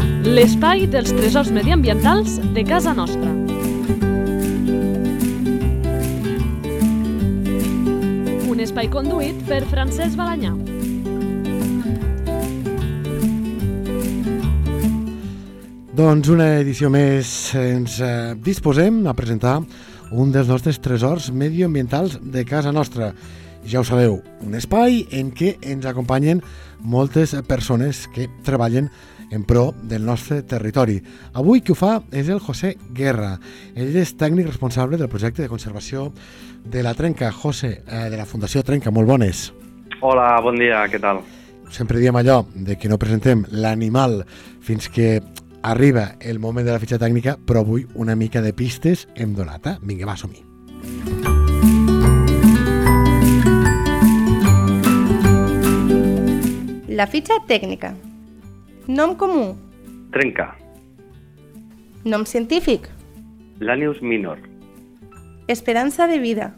L'espai dels tresors mediambientals de casa nostra. Un espai conduït per Francesc Balanyà. Doncs una edició més ens eh, disposem a presentar un dels nostres tresors medioambientals de casa nostra. Ja ho sabeu, un espai en què ens acompanyen moltes persones que treballen en pro del nostre territori. Avui qui ho fa és el José Guerra. Ell és tècnic responsable del projecte de conservació de la Trenca. José, eh, de la Fundació Trenca, molt bones. Hola, bon dia, què tal? Sempre diem allò de que no presentem l'animal fins que Arriba el moment de la fitxa tècnica, però avui una mica de pistes hem donat. Eh? Vinga, va, som -hi. La fitxa tècnica. Nom comú. Trenca. Nom científic. L'Anius minor. Esperança de vida.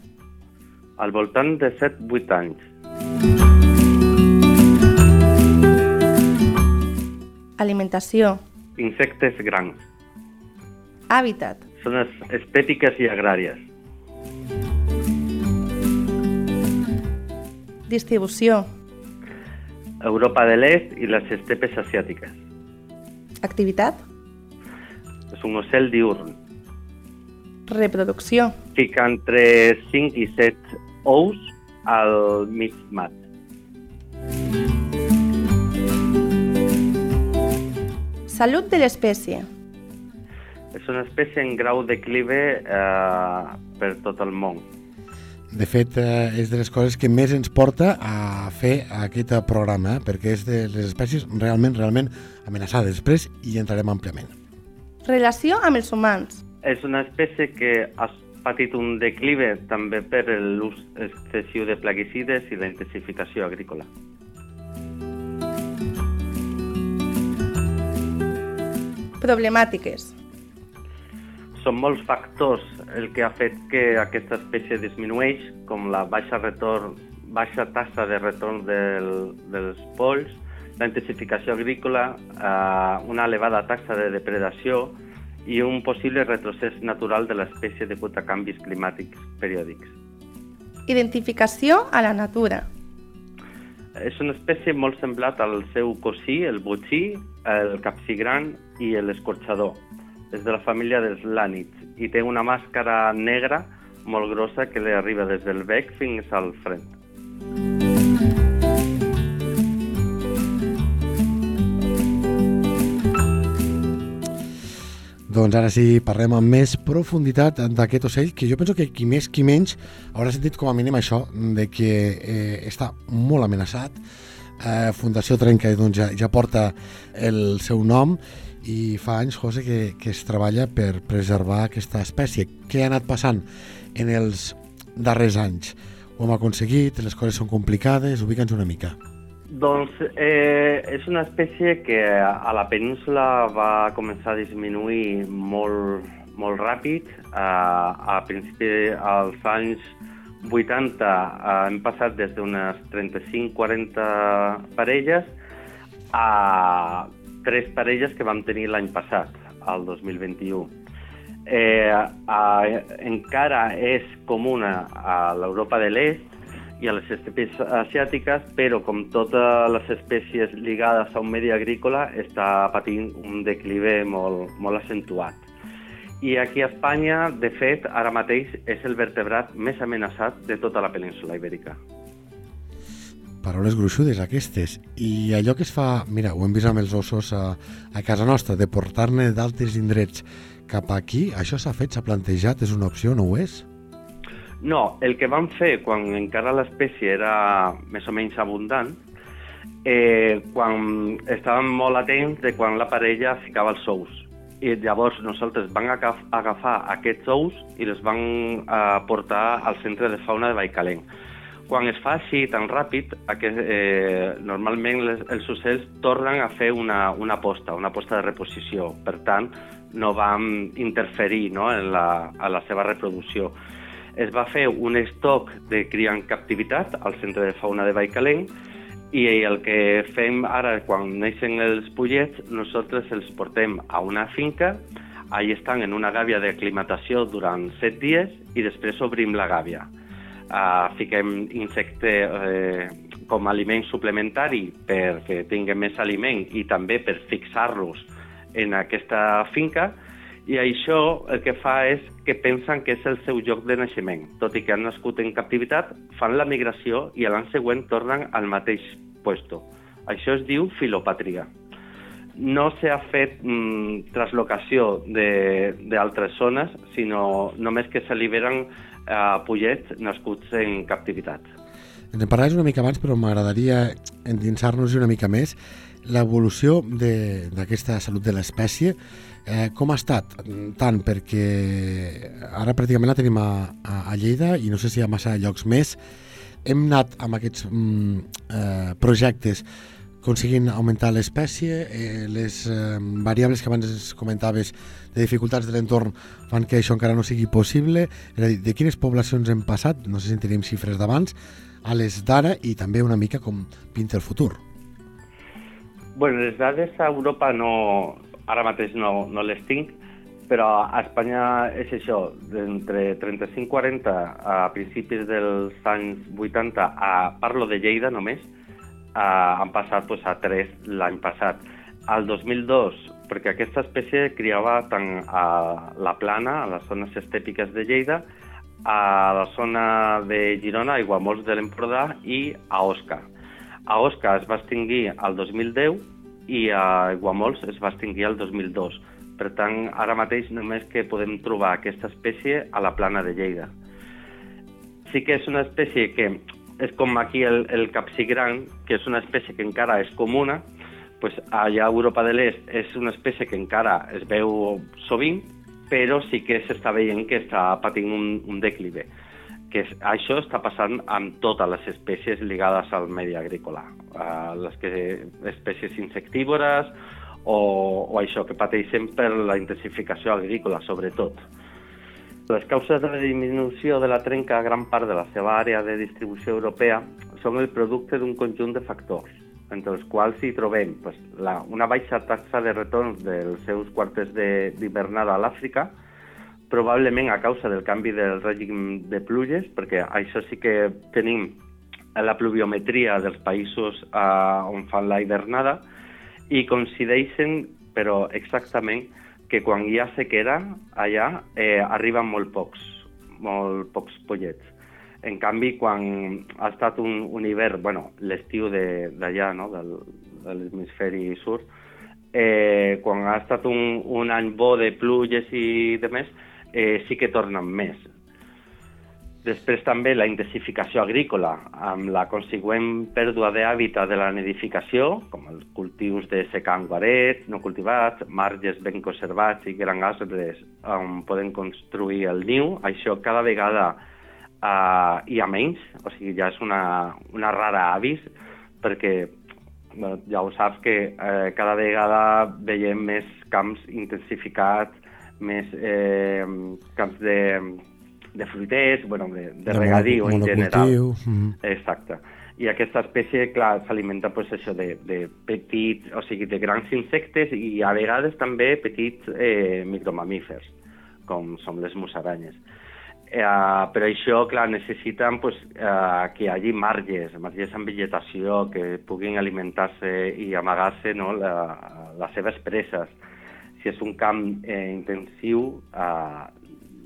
Al voltant de 7-8 anys. Alimentació. Insectes grans. Hàbitat. Zones estètiques i agràries. Distribució. Europa de l'Est i les estepes asiàtiques. Activitat. És un ocel diurn. Reproducció. Fica entre 5 i 7 ous al mig mat. Salut de l'espècie. És una espècie en grau declive eh, per tot el món. De fet, eh, és de les coses que més ens porta a fer aquest programa, eh, perquè és de les espècies realment, realment amenaçades. Després hi entrarem àmpliament. Relació amb els humans. És una espècie que ha patit un declive també per l'ús excessiu de plaguicides i la intensificació agrícola. Problemàtiques. Són molts factors el que ha fet que aquesta espècie disminueix, com la baixa, retorn, baixa tassa de retorn del, dels polls, la intensificació agrícola, eh, una elevada taxa de depredació i un possible retrocés natural de l'espècie degut a canvis climàtics periòdics. Identificació a la natura. És una espècie molt semblat al seu cosí, el botxí, el capsigran i l'escorxador. És de la família dels lànids i té una màscara negra molt grossa que li arriba des del bec fins al front. Doncs ara sí, parlem amb més profunditat d'aquest ocell, que jo penso que qui més, qui menys, haurà sentit com a mínim això, de que eh, està molt amenaçat. Eh, Fundació Trenca doncs, ja, ja porta el seu nom i fa anys, José, que, que es treballa per preservar aquesta espècie. Què ha anat passant en els darrers anys? Ho hem aconseguit, les coses són complicades, ubica'ns una mica. Doncs eh, és una espècie que a la península va començar a disminuir molt, molt ràpid. Eh, a principi, als anys 80 eh, hem passat des d'unes 35-40 parelles a tres parelles que vam tenir l'any passat, al 2021. Eh, eh, encara és comuna a l'Europa de l'Est i a les estepes asiàtiques, però com totes les espècies lligades a un medi agrícola està patint un declive molt, molt accentuat. I aquí a Espanya, de fet, ara mateix és el vertebrat més amenaçat de tota la península ibèrica. Paraules gruixudes aquestes. I allò que es fa, mira, ho hem vist amb els ossos a, a casa nostra, de portar-ne d'altres indrets cap aquí, això s'ha fet, s'ha plantejat, és una opció, no ho és? No, el que vam fer quan encara l'espècie era més o menys abundant, eh, quan estàvem molt atents de quan la parella ficava els ous. I llavors nosaltres vam agafar aquests ous i els vam eh, portar al centre de fauna de Baicalent. Quan es fa així tan ràpid, aquest, eh, normalment les, els ocells tornen a fer una, una posta, una posta de reposició. Per tant, no vam interferir no, en, la, en la seva reproducció es va fer un estoc de cria en captivitat al centre de fauna de Baicalent I el que fem ara, quan neixen els pollets, nosaltres els portem a una finca, allà estan en una gàbia d'aclimatació durant set dies i després obrim la gàbia. Uh, fiquem insecte eh, com a aliment suplementari perquè tinguin més aliment i també per fixar-los en aquesta finca i això el que fa és que pensen que és el seu lloc de naixement. Tot i que han nascut en captivitat, fan la migració i l'any següent tornen al mateix puesto. Això es diu filopatria. No s'ha fet mm, traslocació d'altres zones, sinó només que s'alliberen eh, pollets nascuts en captivitat. En parlaves una mica abans, però m'agradaria endinsar-nos una mica més l'evolució d'aquesta salut de l'espècie. Eh, com ha estat? Tant perquè ara pràcticament la tenim a, a, a Lleida i no sé si hi ha massa llocs més. Hem anat amb aquests mm, eh, projectes aconseguint augmentar l'espècie, eh, les eh, variables que abans comentaves de dificultats de l'entorn fan que això encara no sigui possible. És a dir, de quines poblacions hem passat, no sé si tenim xifres d'abans, a les d'ara i també una mica com pinta el futur. Bueno, les dades a Europa no, ara mateix no, no les tinc, però a Espanya és això, d'entre 35-40 a principis dels anys 80, a, parlo de Lleida només, a, han passat pues, a 3 l'any passat. Al 2002, perquè aquesta espècie criava tant a la plana, a les zones estèpiques de Lleida, a la zona de Girona, Aiguamolls de l'Empordà i a Osca. A Osca es va extingir al 2010 i a Aiguamolls es va extingir al 2002. Per tant, ara mateix només que podem trobar aquesta espècie a la plana de Lleida. Sí que és una espècie que és com aquí el, el capsigran, que és una espècie que encara és comuna, pues allà a Europa de l'Est és una espècie que encara es veu sovint, però sí que s'està veient que està patint un, un declive que això està passant amb totes les espècies lligades al medi agrícola, uh, les que, espècies insectívores o, o això que pateixen per la intensificació agrícola, sobretot. Les causes de la disminució de la trenca a gran part de la seva àrea de distribució europea són el producte d'un conjunt de factors, entre els quals hi trobem pues, la, una baixa taxa de retorn dels seus quarters d'hivernada a l'Àfrica, probablement a causa del canvi del règim de pluges, perquè això sí que tenim la pluviometria dels països eh, on fan la hivernada, i coincideixen, però exactament, que quan hi ha sequera, allà eh, arriben molt pocs, molt pocs pollets. En canvi, quan ha estat un, un hivern, bueno, l'estiu d'allà, no?, del, de l'hemisferi sud, quan ha estat un, un any bo de pluges i de més, eh, sí que tornen més. Després també la intensificació agrícola, amb la consegüent pèrdua d'hàbitat de la nidificació, com els cultius de secà guaret, no cultivats, marges ben conservats i grans arbres on poden construir el niu. Això cada vegada eh, hi ha menys, o sigui, ja és una, una rara avis, perquè bueno, ja ho saps que eh, cada vegada veiem més camps intensificats, més eh, camps de, de fruiters, bueno, de, de, de regadiu en general. Mm. Exacte. I aquesta espècie, clar, s'alimenta pues, això de, de petits, o sigui, de grans insectes i a vegades també petits eh, micromamífers, com són les musaranyes. Eh, per això, clar, necessiten pues, eh, que hi hagi marges, marges amb vegetació, que puguin alimentar-se i amagar-se no, la, les seves preses si és un camp eh, intensiu, eh,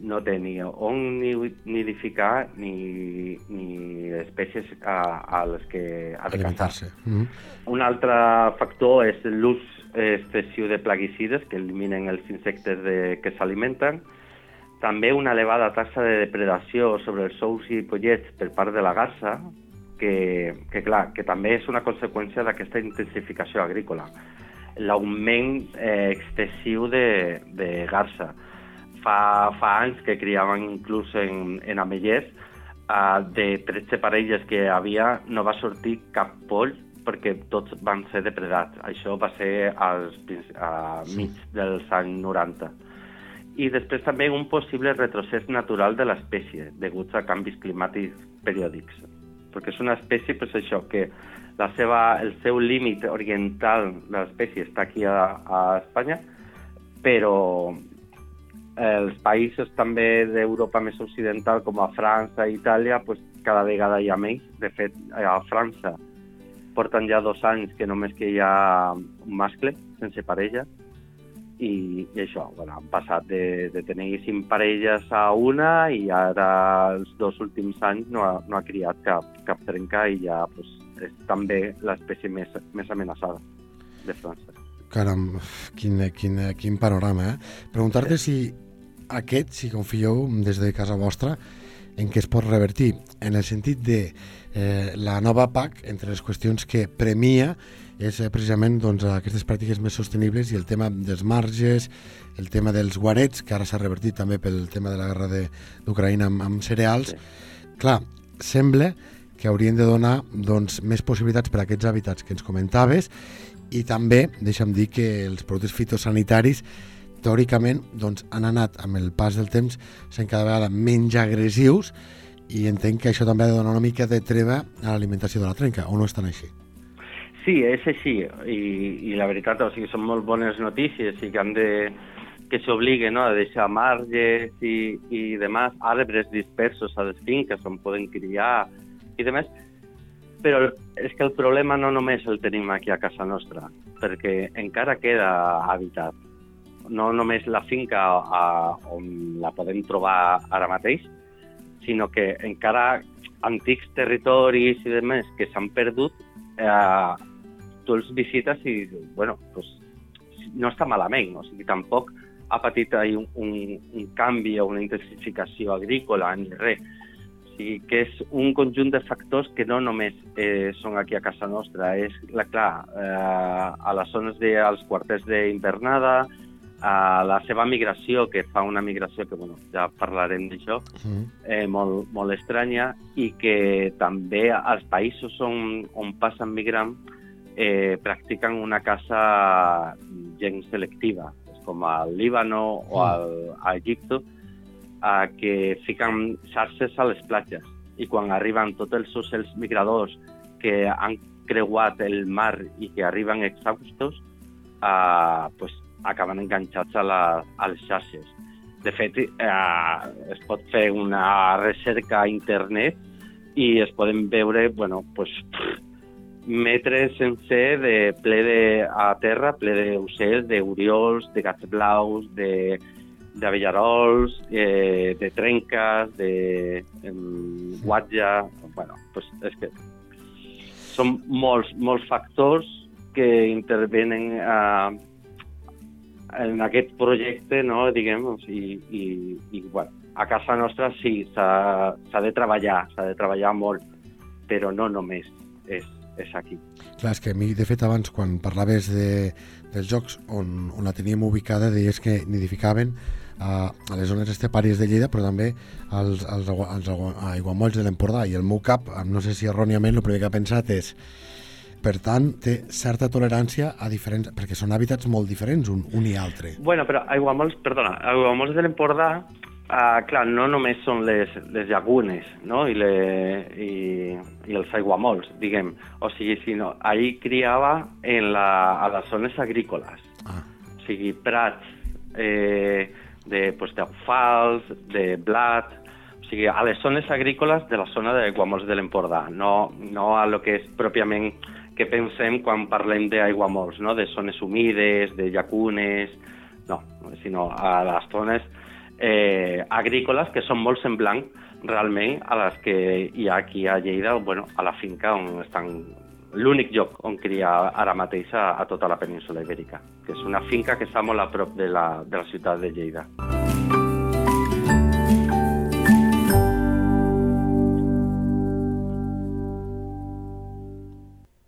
no té ni on nidificar ni, ni espècies a, a les que ha de caçar. Mm -hmm. Un altre factor és l'ús excessiu de plaguicides que eliminen els insectes de, que s'alimenten, també una elevada taxa de depredació sobre els ous i pollets per part de la garça, que, que clar, que també és una conseqüència d'aquesta intensificació agrícola l'augment eh, excessiu de, de garça. Fa, fa anys que criaven inclús en, en amellers, eh, de 13 parelles que havia no va sortir cap poll perquè tots van ser depredats. Això va ser als, a mig dels anys 90. I després també un possible retrocés natural de l'espècie, degut a canvis climàtics periòdics. perquè és una espècie, pues, això, que la seva, el seu límit oriental de l'espècie està aquí a, a Espanya, però els països també d'Europa més occidental, com a França i Itàlia, pues, cada vegada hi ha menys. De fet, a França porten ja dos anys que només que hi ha un mascle, sense parella, i, i això, bueno, han passat de, de tenir cinc parelles a una i ara els dos últims anys no ha, no ha criat cap, cap trenca i ja pues, és també l'espècie més, més amenaçada de França. Caram, quin, quin, quin panorama, eh? Preguntar-te si aquest, si confieu des de casa vostra, en què es pot revertir, en el sentit de eh, la nova PAC, entre les qüestions que premia, és eh, precisament doncs, aquestes pràctiques més sostenibles i el tema dels marges, el tema dels guarets, que ara s'ha revertit també pel tema de la guerra d'Ucraïna amb, amb cereals. Sí. Clar, sembla que haurien de donar doncs, més possibilitats per a aquests hàbitats que ens comentaves i també, deixa'm dir, que els productes fitosanitaris teòricament doncs, han anat amb el pas del temps sent cada vegada menys agressius i entenc que això també ha de donar una mica de treva a l'alimentació de la trenca, o no estan així? Sí, és així, i, i la veritat, o sigui, són molt bones notícies i que han de que s'obliguen no, a deixar marges i, i demás, arbres dispersos a les finques on poden criar i demés, però és que el problema no només el tenim aquí a casa nostra, perquè encara queda habitat. No només la finca a, on la podem trobar ara mateix, sinó que encara antics territoris i demés que s'han perdut, eh, tu els visites i, bueno, pues, no està malament, o sigui, tampoc ha patit un, un, un canvi o una intensificació agrícola ni res sigui, que és un conjunt de factors que no només eh, són aquí a casa nostra, és, la, clar, eh, a les zones de, als quarters d'invernada, a la seva migració, que fa una migració que, bueno, ja parlarem d'això, mm. eh, molt, molt estranya, i que també als països on, on passen migrant eh, practiquen una caça gens selectiva, com al Líbano o mm. al, a Egipte, a que fiquen xarxes a les platges i quan arriben tots els ocells migradors que han creuat el mar i que arriben exhaustos, eh, pues, acaben enganxats a, la, a les xarxes. De fet, eh, es pot fer una recerca a internet i es poden veure bueno, pues, metres sencer de ple de, a terra, ple d'ocells, d'oriols, de gats blaus, de, d'avellarols, eh, de trenques, de eh, guatja... Bueno, pues és que són molts, molts factors que intervenen a, en aquest projecte, no, diguem, i, i, i bueno, a casa nostra sí, s'ha de treballar, s'ha de treballar molt, però no només és, és aquí. Clar, és que a mi, de fet, abans, quan parlaves de, dels jocs on, on la teníem ubicada, deies que nidificaven a, a les zones estepàries de Lleida, però també als, als, als aiguamolls de l'Empordà. I el meu cap, no sé si erròniament, el primer que ha pensat és per tant, té certa tolerància a diferents... perquè són hàbitats molt diferents un, un i altre. Bueno, però aiguamolls, perdona, aiguamolls de l'Empordà, uh, clar, no només són les, les llagunes, no?, I, le, i, i els aiguamolls, diguem. O sigui, sinó, ahir criava en la, a les zones agrícoles. Ah. O sigui, prats, eh, de, pues, d'alfals, de blat, o sigui, a les zones agrícoles de la zona de Guamols de l'Empordà, no, no a lo que és pròpiament que pensem quan parlem d'aiguamolls, no? de zones humides, de llacunes, no, sinó a les zones eh, agrícoles que són molt semblants realment a les que hi ha aquí a Lleida, bueno, a la finca on estan l'únic lloc on cria ara mateix a, a tota la península ibèrica, que és una finca que està molt a prop de la, de la ciutat de Lleida.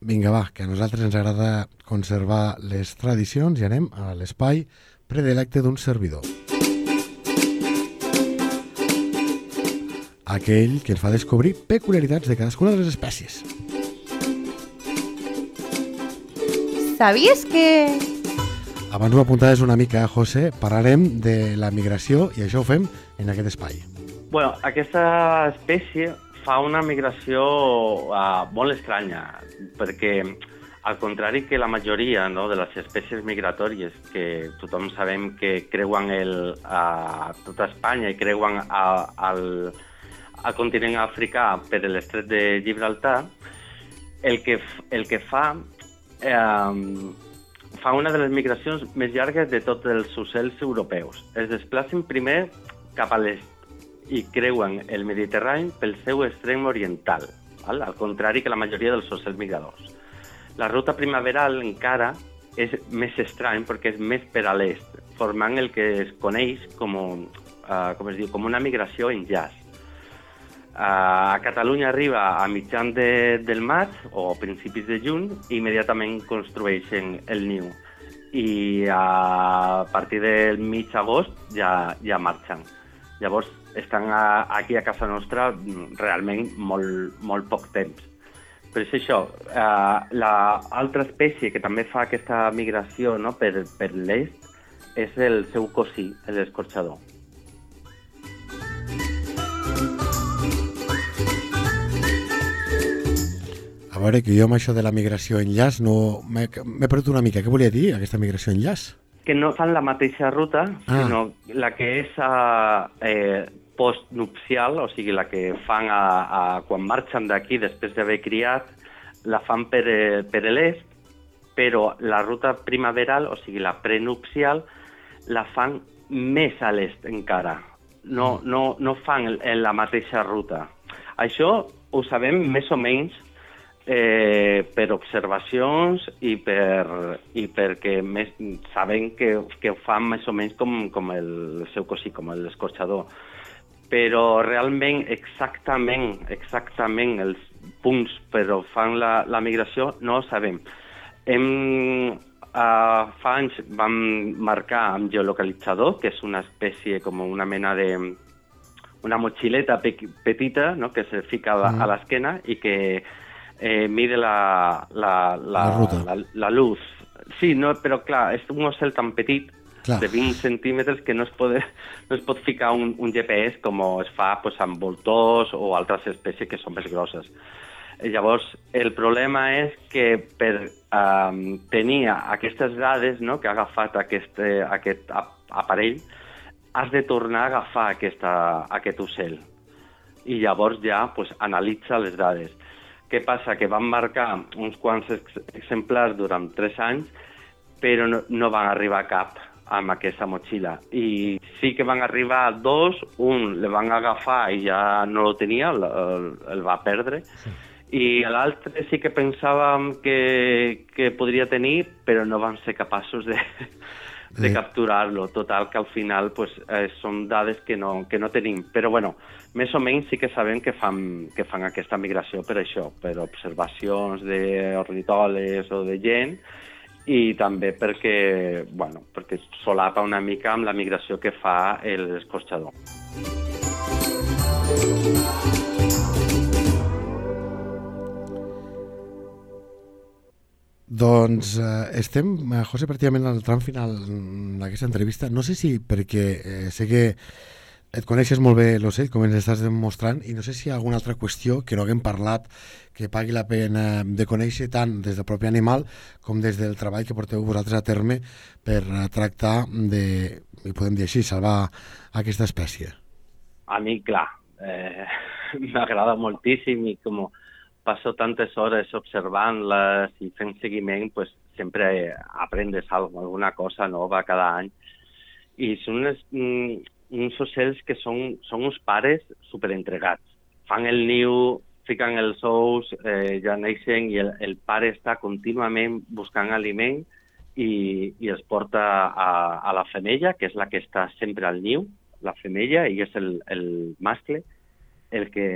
Vinga, va, que a nosaltres ens agrada conservar les tradicions i anem a l'espai predilecte d'un servidor. Aquell que ens fa descobrir peculiaritats de cadascuna de les espècies. Sabies que... Abans ho apuntaves una mica, José, parlarem de la migració i això ho fem en aquest espai. Bueno, aquesta espècie fa una migració uh, molt estranya, perquè al contrari que la majoria no, de les espècies migratòries que tothom sabem que creuen el, a tota Espanya i creuen a, al, al continent africà per l'estret de Gibraltar, el que, el que fa eh, fa una de les migracions més llargues de tots els ocells europeus. Es desplacen primer cap a l'est i creuen el Mediterrani pel seu extrem oriental, val? al contrari que la majoria dels ocells migradors. La ruta primaveral encara és més estrany perquè és més per a l'est, formant el que es coneix com, uh, com, es diu, com una migració en jazz. A Catalunya arriba a mitjan de, del maig o principis de juny i immediatament construeixen el niu i a partir del mig agost ja, ja marxen. Llavors estan a, aquí a casa nostra realment molt, molt poc temps. Però és això, eh, l'altra espècie que també fa aquesta migració no, per, per l'est és el seu cosí, l'escorxador. A veure, que jo amb això de la migració en llaç no... m'he perdut una mica. Què volia dir, aquesta migració en llaç? Que no fan la mateixa ruta, ah. sinó la que és uh, eh, postnupcial, o sigui, la que fan a, a, quan marxen d'aquí després d'haver criat, la fan per, eh, per l'est, però la ruta primaveral, o sigui, la prenupcial, la fan més a l'est encara. No, mm. no, no fan la mateixa ruta. Això ho sabem més o menys eh, per observacions i, per, i perquè més, saben que, que ho fan més o menys com, com el seu cosí, com l'escorxador. Però realment, exactament, exactament els punts per on fan la, la migració no ho sabem. Hem, uh, fa anys vam marcar amb geolocalitzador, que és una espècie com una mena de una motxileta pe petita no? que se fica a, mm. a l'esquena i que eh, mide la, la, la, la, ruta. la, la luz. Sí, no, però clar, és un ocel tan petit clar. de 20 centímetres que no es, pot, no es pot ficar un, un GPS com es fa pues, amb voltors o altres espècies que són més grosses. Llavors, el problema és que per um, tenir aquestes dades no, que ha agafat aquest, eh, aquest aparell, has de tornar a agafar aquesta, aquest ocell. I llavors ja pues, analitza les dades. Què passa? Que van marcar uns quants ex exemplars durant tres anys, però no, no van arribar a cap amb aquesta motxilla. I sí que van arribar dos, un le van agafar i ja no lo tenia, el, el, el va perdre, sí. i l'altre sí que pensàvem que, que podria tenir, però no van ser capaços de, de capturar-lo. Total, que al final pues, eh, són dades que no, que no tenim. Però bueno, més o menys sí que sabem que fan, que fan aquesta migració per això, per observacions d'ornitòlegs o de gent, i també perquè, bueno, perquè solapa una mica amb la migració que fa l'escorxador. Doncs eh, estem, eh, José, pràcticament al tram final d'aquesta entrevista. No sé si perquè eh, sé que et coneixes molt bé l'ocell, com ens estàs demostrant, i no sé si hi ha alguna altra qüestió que no haguem parlat que pagui la pena de conèixer tant des del propi animal com des del treball que porteu vosaltres a terme per eh, tractar de, i podem dir així, salvar aquesta espècie. A mi, clar, eh, m'agrada moltíssim i com passo tantes hores observant-les i fent seguiment, pues, sempre aprendes alguna cosa nova cada any. I són uns, mm, uns ocells que són, són uns pares superentregats. Fan el niu, fiquen els ous, eh, ja neixen i el, el pare està contínuament buscant aliment i, i els porta a, a la femella, que és la que està sempre al niu, la femella, i és el, el mascle el que,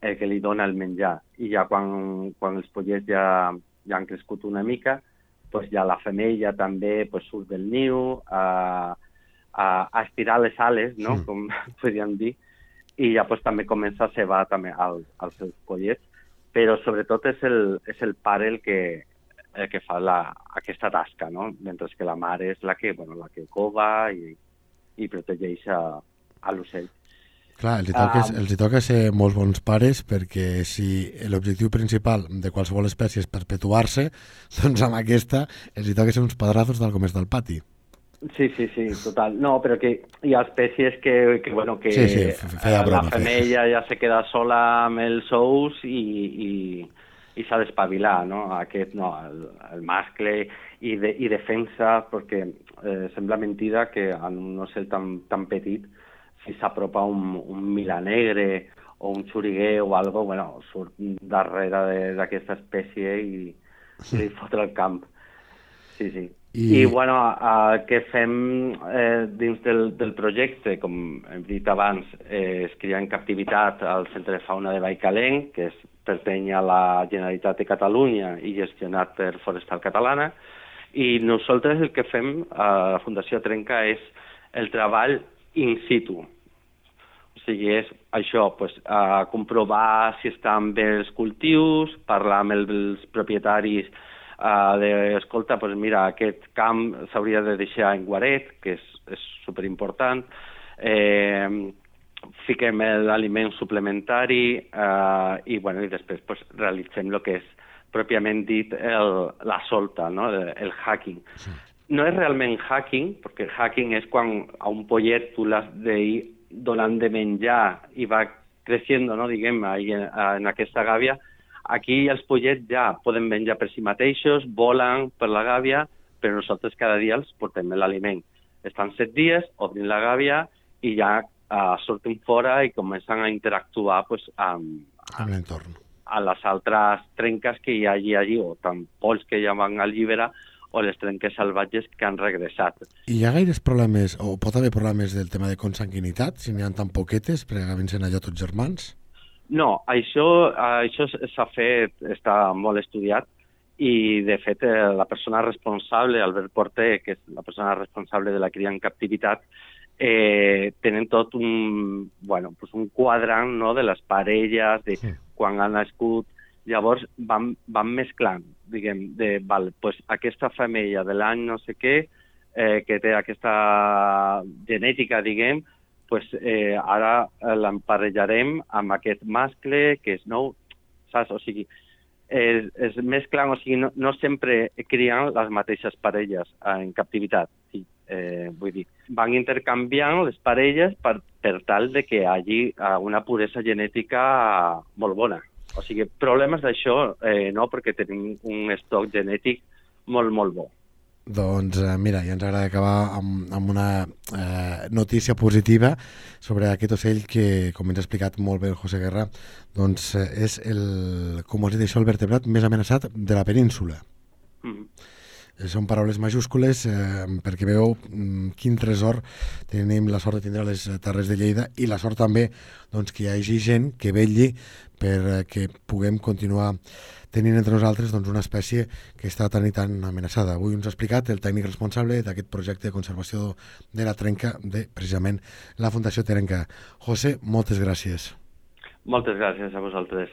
el que li dona el menjar. I ja quan, quan els pollets ja, ja han crescut una mica, pues ja la femella també pues, surt del niu a, a, a estirar les ales, no? Sí. com podríem dir, i ja pues, també comença a cebar també al, als seus pollets, però sobretot és el, és el pare el que, el que fa la, aquesta tasca, no? mentre que la mare és la que, bueno, la que cova i, i protegeix a, a l'ocell. Clar, els hi, toca, Ah. els hi toca ser molts bons pares perquè si l'objectiu principal de qualsevol espècie és perpetuar-se, doncs amb aquesta els hi toca ser uns padrazos del comès del pati. Sí, sí, sí, total. No, però que hi ha espècies que, que bueno, que Sí, sí, feia broma, la feia. femella ja se queda sola amb els ous i, i, i s'ha d'espavilar, no? Aquest, no, el, el mascle i, de, i defensa, perquè eh, sembla mentida que en un ocell tan, tan petit, si s'apropa un, un milanegre o un xuriguer o algo, bueno, surt darrere de- d'aquesta espècie i, i li fot el camp. Sí, sí. I- I, I bueno, el que fem eh, dins del, del projecte, com hem dit abans, eh, es cria en captivitat al Centre de Fauna de Baicalent, que és, pertany a la Generalitat de Catalunya i gestionat per Forestal Catalana, i nosaltres el que fem a la Fundació Trenca és el treball in situ. Sigui, és això, pues, a comprovar si estan bé els cultius, parlar amb els propietaris uh, de, escolta, pues mira, aquest camp s'hauria de deixar en guaret, que és, és superimportant, eh, fiquem l'aliment suplementari eh, i, bueno, i després pues, realitzem el que és pròpiament dit el, la solta, no? el, el hacking. Sí. No és realment hacking, perquè hacking és quan a un pollet tu l'has d'ir donant de menjar i va creixent, no? diguem, ahí en, en aquesta gàbia, aquí els pollets ja poden menjar per si mateixos, volen per la gàbia, però nosaltres cada dia els portem l'aliment. Estan set dies, obrim la gàbia i ja uh, surten fora i comencen a interactuar pues, amb, amb l'entorn. a les altres trenques que hi hagi allí, o tant polls que ja van alliberar, o les trenques salvatges que han regressat. I hi ha gaires problemes, o pot haver problemes del tema de consanguinitat, si n'hi ha tan poquetes, perquè acaben sent allò tots germans? No, això, això s'ha fet, està molt estudiat, i de fet eh, la persona responsable, Albert Porter, que és la persona responsable de la cria en captivitat, eh, tenen tot un, bueno, pues un quadrant no, de les parelles, de Sí. quan han nascut, llavors van, van mesclant, diguem, de, val, pues aquesta femella de l'any no sé què, eh, que té aquesta genètica, diguem, pues, eh, ara l'emparellarem amb aquest mascle que és nou, saps? O sigui, es, es mesclen, o sigui, no, no sempre crien les mateixes parelles en captivitat. Sí, eh, vull dir, van intercanviant les parelles per, per tal de que hi hagi eh, una puresa genètica molt bona. O sigui, problemes d'això eh, no, perquè tenim un estoc genètic molt, molt bo. Doncs eh, mira, ja ens agrada acabar amb, amb una eh, notícia positiva sobre aquest ocell que, com ens ha explicat molt bé el José Guerra, doncs eh, és el, com us he dit això, el vertebrat més amenaçat de la península. Són paraules majúscules eh, perquè veu mm, quin tresor tenim la sort de tindre a les Terres de Lleida i la sort també doncs, que hi hagi gent que vetlli per eh, puguem continuar tenint entre nosaltres doncs, una espècie que està tan i tan amenaçada. Avui ens ha explicat el tècnic responsable d'aquest projecte de conservació de la trenca de, precisament, la Fundació Terenca. José, moltes gràcies. Moltes gràcies a vosaltres.